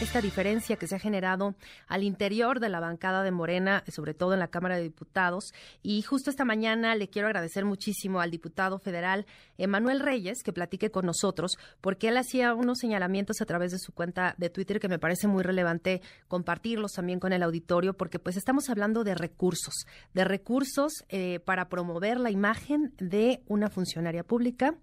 esta diferencia que se ha generado al interior de la bancada de Morena, sobre todo en la Cámara de Diputados. Y justo esta mañana le quiero agradecer muchísimo al diputado federal Emanuel Reyes que platique con nosotros, porque él hacía unos señalamientos a través de su cuenta de Twitter que me parece muy relevante compartirlos también con el auditorio, porque pues estamos hablando de recursos, de recursos eh, para promover la imagen de una funcionaria pública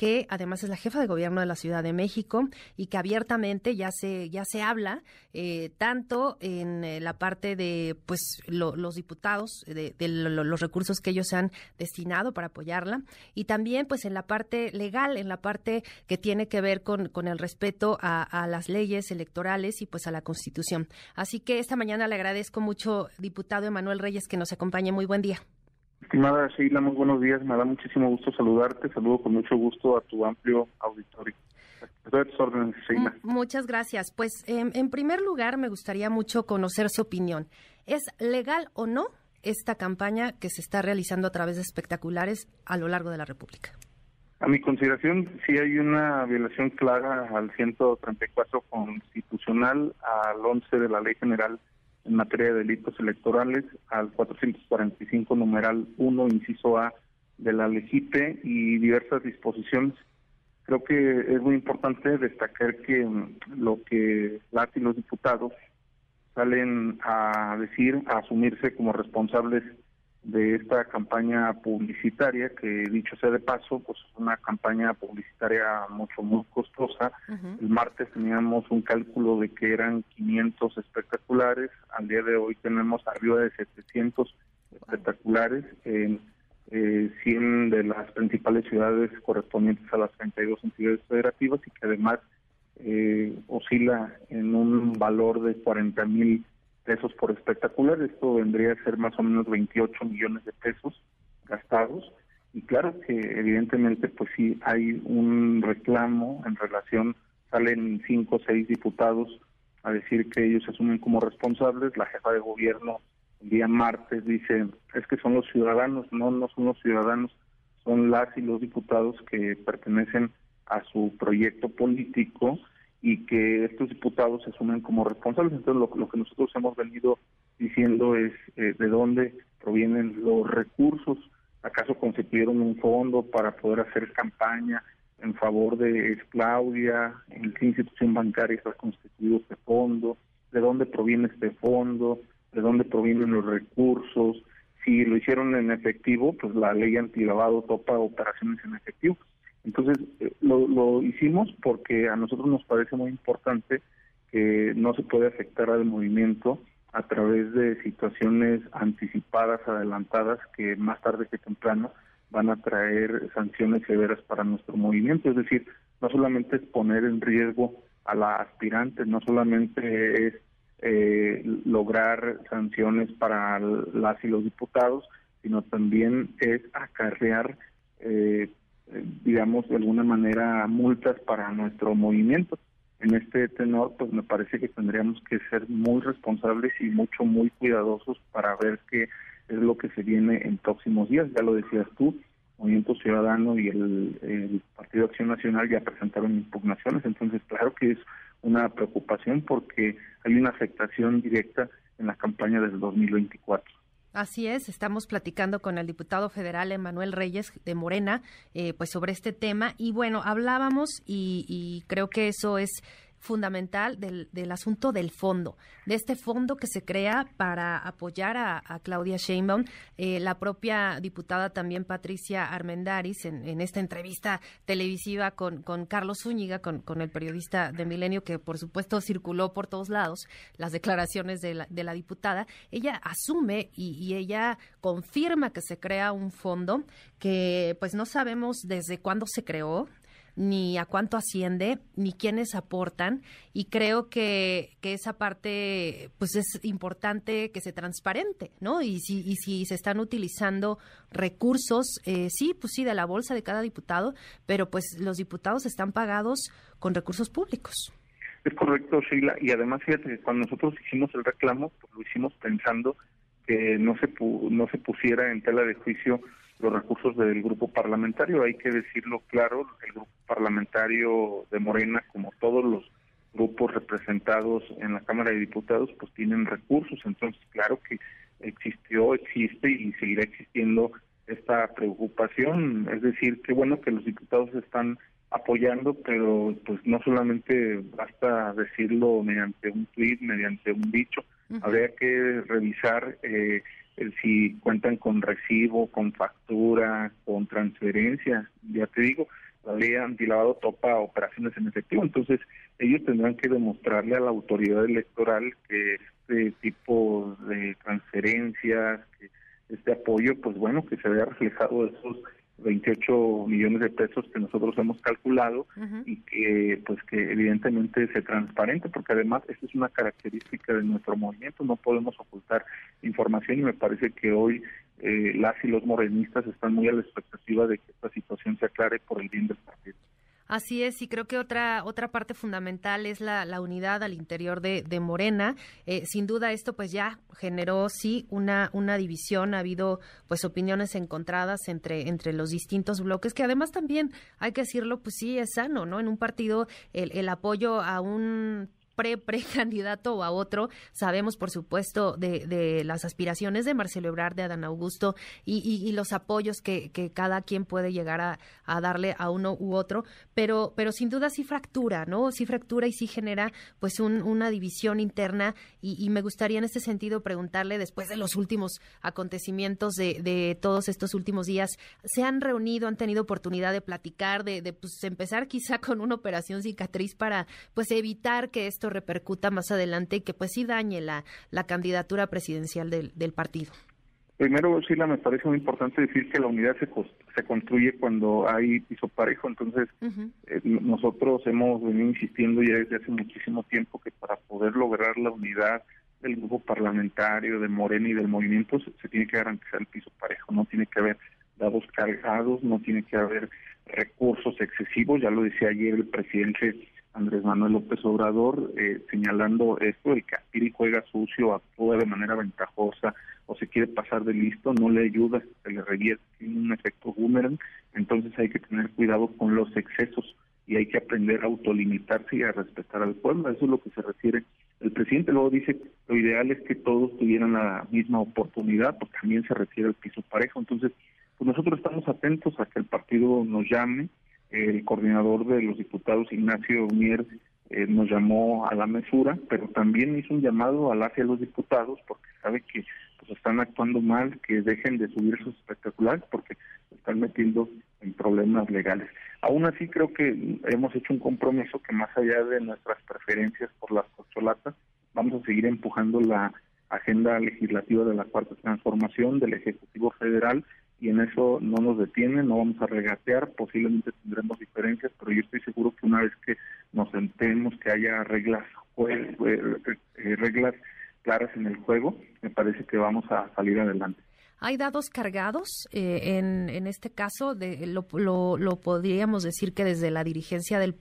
que además es la jefa de gobierno de la Ciudad de México y que abiertamente ya se ya se habla eh, tanto en eh, la parte de pues los diputados de, los recursos que ellos se han destinado para apoyarla y también pues en la parte legal en la parte que tiene que ver con, con el respeto a, a las leyes electorales y pues a la Constitución. Así que esta mañana le agradezco mucho diputado Emanuel Reyes que nos acompañe. Muy buen día Estimada Sheila, muy buenos días. Me da muchísimo gusto saludarte. Saludo con mucho gusto a tu amplio auditorio. Órdenes, Sheila. Muchas gracias. Pues, em, en primer lugar, me gustaría mucho conocer su opinión. ¿Es legal o no esta campaña que se está realizando a través de espectaculares a lo largo de la República? A mi consideración, sí hay una violación clara al 134 constitucional, al 11 de la Ley General en materia de delitos electorales al 445 numeral 1 inciso A de la LEGIPE y diversas disposiciones. Creo que es muy importante destacar que mm, lo que las y los diputados salen a decir, a asumirse como responsables de esta campaña publicitaria, que dicho sea de paso, pues es una campaña publicitaria mucho, muy costosa. El martes teníamos un cálculo de que eran 500 espectaculares, al día de hoy tenemos arriba de 700 espectaculares en eh, 100 de las principales ciudades correspondientes a las 32 entidades federativas y que además eh, oscila en un valor de 40 mil pesos por espectacular. Esto vendría a ser más o menos 28 millones de pesos gastados. Y claro que evidentemente pues sí hay un reclamo en relación, salen cinco o seis diputados a decir que ellos se asumen como responsables. La jefa de gobierno el día martes dice, es que son los ciudadanos, no, no son los ciudadanos, son las y los diputados que pertenecen a su proyecto político y que estos diputados se asumen como responsables. Entonces, lo, que nosotros hemos venido diciendo es eh, de dónde provienen los recursos. ¿Acaso constituyeron un fondo para poder hacer campaña en favor de Claudia? ¿En qué institución bancaria está constituido este fondo? ¿De dónde proviene este fondo? ¿De dónde provienen los recursos? Si lo hicieron en efectivo, pues la ley antilavado topa operaciones en efectivo. Entonces, eh, lo, lo hicimos porque a nosotros nos parece muy importante que no se puede afectar al movimiento a través de situaciones anticipadas, adelantadas, que más tarde que temprano van a traer sanciones severas para nuestro movimiento. Es decir, no solamente es poner en riesgo a la aspirante, no solamente es eh, lograr sanciones para las y los diputados, sino también es acarrear eh, digamos, de alguna manera multas para nuestro movimiento. En este tenor, pues me parece que tendríamos que ser muy responsables y mucho, muy cuidadosos para ver qué es lo que se viene en próximos días. Ya lo decías tú, Movimiento Ciudadano y el, el Partido Acción Nacional ya presentaron impugnaciones, entonces claro que es una preocupación porque hay una afectación directa en la campaña del 2024. Así es, estamos platicando con el diputado federal Emanuel Reyes de Morena, eh, pues sobre este tema. Y bueno, hablábamos y, y creo que eso es fundamental del, del, asunto del fondo, de este fondo que se crea para apoyar a, Claudia Sheinbaum. Eh, la propia diputada también Patricia Armendaris, en, esta entrevista televisiva con, con Carlos Zúñiga, con, con, el periodista de Milenio, que por supuesto circuló por todos lados las declaraciones de la, de la diputada, ella asume y, y ella confirma que se crea un fondo que pues no sabemos desde cuándo se creó, ni a cuánto asciende, ni quiénes aportan. Y creo que, que esa parte, pues es importante que se transparente, ¿no? Y si, y si se están utilizando recursos, eh, sí, pues sí, de la bolsa de cada diputado, pero pues los diputados están pagados con recursos públicos. Es correcto, Sheila, y además fíjate que cuando nosotros hicimos el reclamo, pues lo hicimos pensando que no se no se pusiera en tela de juicio los recursos del grupo parlamentario. Hay que decirlo claro, el grupo parlamentario de Morena, como todos los grupos representados en la Cámara de Diputados, pues tienen recursos. Entonces, claro que existió, existe y seguirá existiendo esta preocupación. Es decir, qué bueno que los diputados están apoyando, pero pues no solamente basta decirlo mediante un tuit, mediante un dicho, habría que revisar eh, si cuentan con recibo, con factura, con transferencia. Ya te digo, la ley antilavado topa operaciones en efectivo, entonces ellos tendrán que demostrarle a la autoridad electoral que este tipo de transferencias, que este apoyo, pues bueno, que se vea reflejado esos 28 millones de pesos que nosotros hemos calculado y que pues que evidentemente se transparente porque además esta es una característica de nuestro movimiento no podemos ocultar información y me parece que hoy eh, las y los morenistas están muy a la expectativa de que esta situación se aclare por el bien del partido Así es, y creo que otra otra parte fundamental es la, la unidad al interior de, de Morena. Eh, sin duda esto pues ya generó sí una una división, ha habido pues opiniones encontradas entre entre los distintos bloques que además también hay que decirlo pues sí es sano, ¿no? En un partido el, el apoyo a un pre-precandidato o a otro. Sabemos, por supuesto, de, las aspiraciones de Marcelo Ebrard, de Adán Augusto y, los apoyos que, cada quien puede llegar a, darle a uno u otro, pero, pero sin duda sí fractura, ¿no? Sí fractura y sí genera pues un, una división interna y, me gustaría en este sentido preguntarle, después de los últimos acontecimientos de, de todos estos últimos días, ¿se han reunido, han tenido oportunidad de platicar, de, de pues, empezar quizá con una operación cicatriz para pues evitar que esto repercuta más adelante y que pues sí dañe la, la candidatura presidencial del, del partido? Primero, Sheila, me parece muy importante decir que la unidad se, se construye cuando hay piso parejo. Entonces, eh, nosotros hemos venido insistiendo ya desde hace muchísimo tiempo que para poder lograr la unidad del grupo parlamentario, de Morena y del movimiento, se, se tiene que garantizar el piso parejo. No tiene que haber dados cargados, no tiene que haber recursos excesivos. Ya lo decía ayer el presidente Andrés Manuel López Obrador, eh, señalando esto, el que aspira y juega sucio, actúa de manera ventajosa o se quiere pasar de listo, no le ayuda, se le revierte, tiene un efecto boomerang, entonces hay que tener cuidado con los excesos y hay que aprender a autolimitarse y a respetar al pueblo, eso es lo que se refiere. El presidente luego dice lo ideal es que todos tuvieran la misma oportunidad, porque también se refiere al piso parejo, entonces pues nosotros estamos atentos a que el partido nos llame, el coordinador de los diputados, Ignacio Mier, eh, nos llamó a la mesura, pero también hizo un llamado a hacia los diputados porque sabe que pues están actuando mal, que dejen de subir sus espectaculares porque están metiendo en problemas legales. Aún así creo que hemos hecho un compromiso que más allá de nuestras preferencias por las corcholatas, vamos a seguir empujando la agenda legislativa de la cuarta transformación del Ejecutivo Federal y en eso no nos detienen, no vamos a regatear, posiblemente tendremos diferencias, pero yo estoy seguro que una vez que nos sentemos, que haya reglas, eh, reglas claras en el juego, me parece que vamos a salir adelante. ¿Hay dados cargados eh, en, en este caso? De, lo, lo, lo, podríamos decir que desde la dirigencia del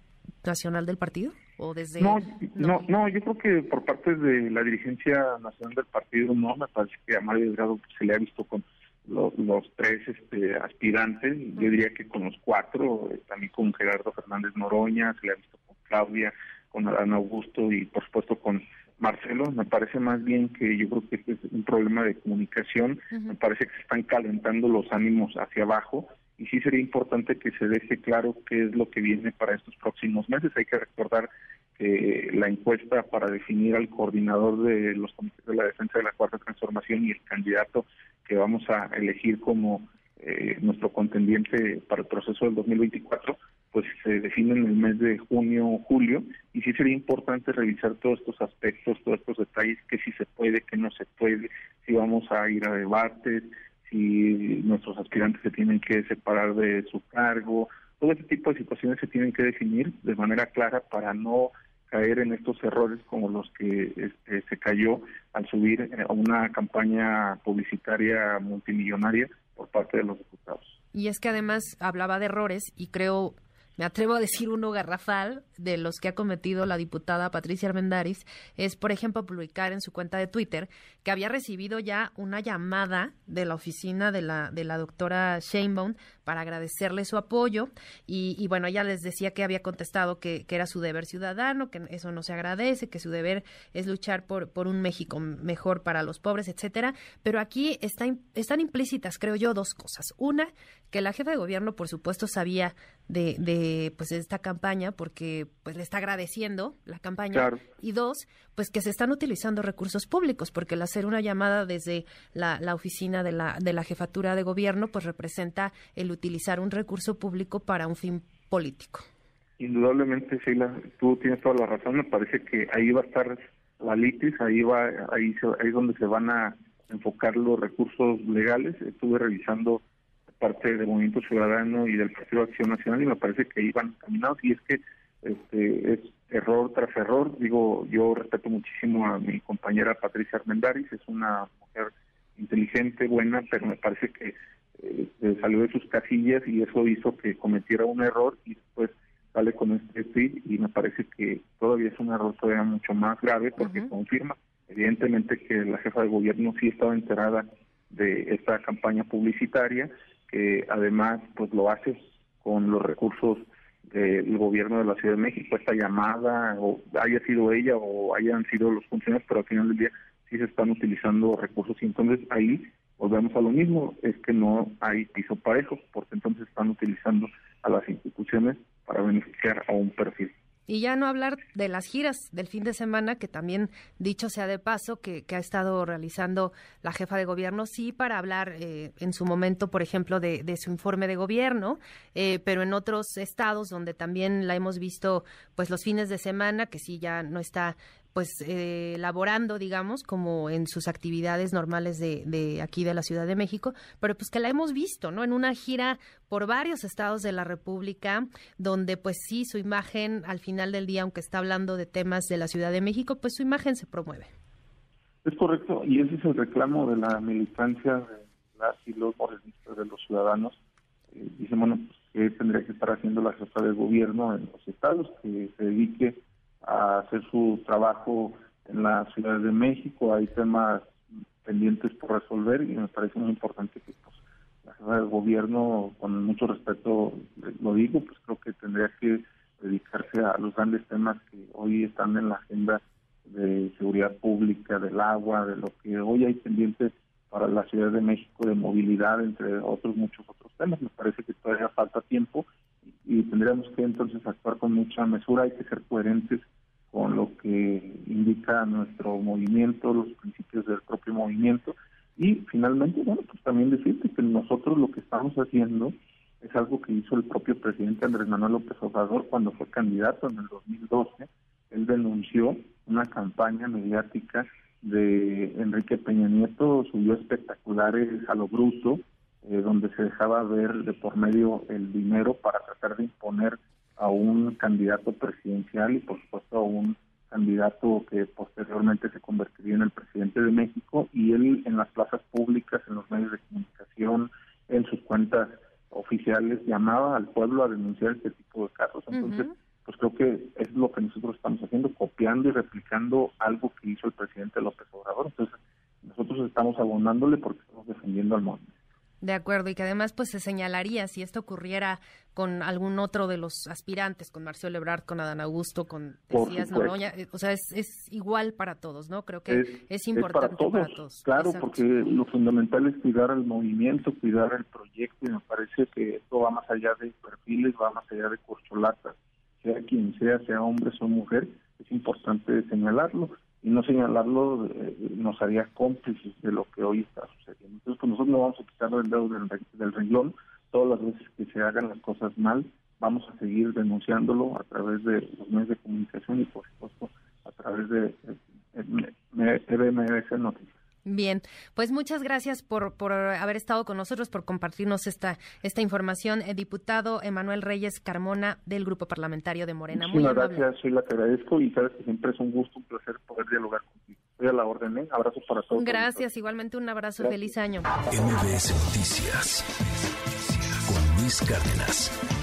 nacional del partido? ¿O desde... No, no, no, yo creo que por parte de la dirigencia nacional del partido no, me parece que a Mario Delgado se le ha visto con los, tres este, aspirantes, yo diría que con los cuatro, también con Gerardo Fernández Noroña, se le ha visto con Claudia, con Adán Augusto y por supuesto con Marcelo, me parece más bien que yo creo que este es un problema de comunicación, me parece que se están calentando los ánimos hacia abajo y sí sería importante que se deje claro qué es lo que viene para estos próximos meses. Hay que recordar que la encuesta para definir al coordinador de los comités de la defensa de la cuarta transformación y el candidato que vamos a elegir como eh, nuestro contendiente para el proceso del 2024, pues se define en el mes de junio o julio y sí sería importante revisar todos estos aspectos, todos estos detalles, que si se puede, que no se puede, si vamos a ir a debates, si nuestros aspirantes se tienen que separar de su cargo, todo ese tipo de situaciones se tienen que definir de manera clara para no caer en estos errores como los que este, se cayó al subir a una campaña publicitaria multimillonaria por parte de los diputados. Y es que además hablaba de errores y creo me atrevo a decir uno garrafal de los que ha cometido la diputada Patricia Armendaris, es, por ejemplo, publicar en su cuenta de Twitter que había recibido ya una llamada de la oficina de la, de la doctora Sheinbaum para agradecerle su apoyo y, bueno, ella les decía que había contestado que, que, era su deber ciudadano, que eso no se agradece, que su deber es luchar por, por un México mejor para los pobres, etcétera. Pero aquí está, están implícitas, creo yo, dos cosas. Una, que la jefa de gobierno, por supuesto, sabía de, de pues esta campaña porque pues le está agradeciendo la campaña y dos pues que se están utilizando recursos públicos porque el hacer una llamada desde la, la oficina de la de la jefatura de gobierno pues representa el utilizar un recurso público para un fin político indudablemente Sheila tú tienes toda la razón. Me parece que ahí va a estar la litis ahí va ahí ahí es donde se van a enfocar los recursos legales. Estuve revisando parte del Movimiento Ciudadano y del Partido de Acción Nacional y me parece que iban caminados y es que este, es error tras error. Digo, yo respeto muchísimo a mi compañera Patricia Armendaris, es una mujer inteligente, buena, pero me parece que eh, salió de sus casillas y eso hizo que cometiera un error y después sale con este tweet y me parece que todavía es un error todavía mucho más grave porque confirma evidentemente que la jefa de gobierno sí estaba enterada de esta campaña publicitaria que además pues lo hace con los recursos del gobierno de la Ciudad de México, esta llamada, o haya sido ella o hayan sido los funcionarios, pero al final del día sí se están utilizando recursos y entonces ahí volvemos a lo mismo, es que no hay piso parejo, porque entonces están utilizando a las instituciones para beneficiar a un perfil. Y ya no hablar de las giras del fin de semana, que también, dicho sea de paso, que, ha estado realizando la jefa de gobierno, sí, para hablar eh, en su momento, por ejemplo, de, su informe de gobierno, eh, pero en otros estados donde también la hemos visto, pues los fines de semana, que sí ya no está pues eh, laborando, digamos, como en sus actividades normales de, de, aquí de la Ciudad de México, pero pues que la hemos visto, ¿no? En una gira por varios estados de la República, donde pues sí, su imagen al final del día, aunque está hablando de temas de la Ciudad de México, pues su imagen se promueve. Es correcto, y ese es el reclamo de la militancia de las y los de los ciudadanos. Eh, dicen, bueno, pues, ¿qué tendría que estar haciendo la jefa de gobierno en los estados? Que se dedique a hacer su trabajo en la Ciudad de México. Hay temas pendientes por resolver y me parece muy importante que pues, la jefa del gobierno, con mucho respeto lo digo, pues creo que tendría que dedicarse a los grandes temas que hoy están en la agenda de seguridad pública, del agua, de lo que hoy hay pendientes para la Ciudad de México, de movilidad, entre otros muchos otros temas. Me parece que todavía falta tiempo y tendríamos que entonces actuar con mucha mesura, hay que ser coherentes con lo que indica nuestro movimiento, los principios del propio movimiento y finalmente, bueno, pues también decirte que nosotros lo que estamos haciendo es algo que hizo el propio presidente Andrés Manuel López Obrador cuando fue candidato en el 2012. Él denunció una campaña mediática de Enrique Peña Nieto, subió espectaculares a lo bruto, eh, donde se dejaba ver de por medio el dinero para tratar de imponer a un candidato presidencial y por supuesto a un candidato que posteriormente se convertiría en el presidente de México y él en las plazas públicas, en los medios de comunicación, en sus cuentas oficiales llamaba al pueblo a denunciar este tipo de casos. Entonces, pues creo que es lo que nosotros estamos haciendo, copiando y replicando algo que hizo el presidente López Obrador. Entonces, nosotros estamos abonándole porque estamos defendiendo al movimiento. De acuerdo, y que además pues se señalaría si esto ocurriera con algún otro de los aspirantes, con Marcelo Ebrard, con Adán Augusto, con Decías Noroña, eh, o sea, es, es, igual para todos, ¿no? Creo que es, importante para todos. Claro, porque lo fundamental es cuidar el movimiento, cuidar el proyecto, y me parece que esto va más allá de perfiles, va más allá de corcholatas, sea quien sea, sea hombre o mujer, es importante señalarlo y no señalarlo eh, nos haría cómplices de lo que hoy está sucediendo. Entonces, pues nosotros no vamos a quitar el dedo del, del renglón todas las veces que se hagan las cosas mal, vamos a seguir denunciándolo a través de los medios de comunicación y, por supuesto, a través de TVMS Noticias. Bien, pues muchas gracias por, por haber estado con nosotros, por compartirnos esta, esta información. El diputado Emanuel Reyes Carmona del Grupo Parlamentario de Morena. Muchas gracias, soy la que agradezco y sabes que siempre es un gusto, un placer poder dialogar contigo. Estoy a la orden, ¿eh? Abrazos para todos. Gracias, igualmente un abrazo, feliz año. MBS Noticias con Luis Cárdenas.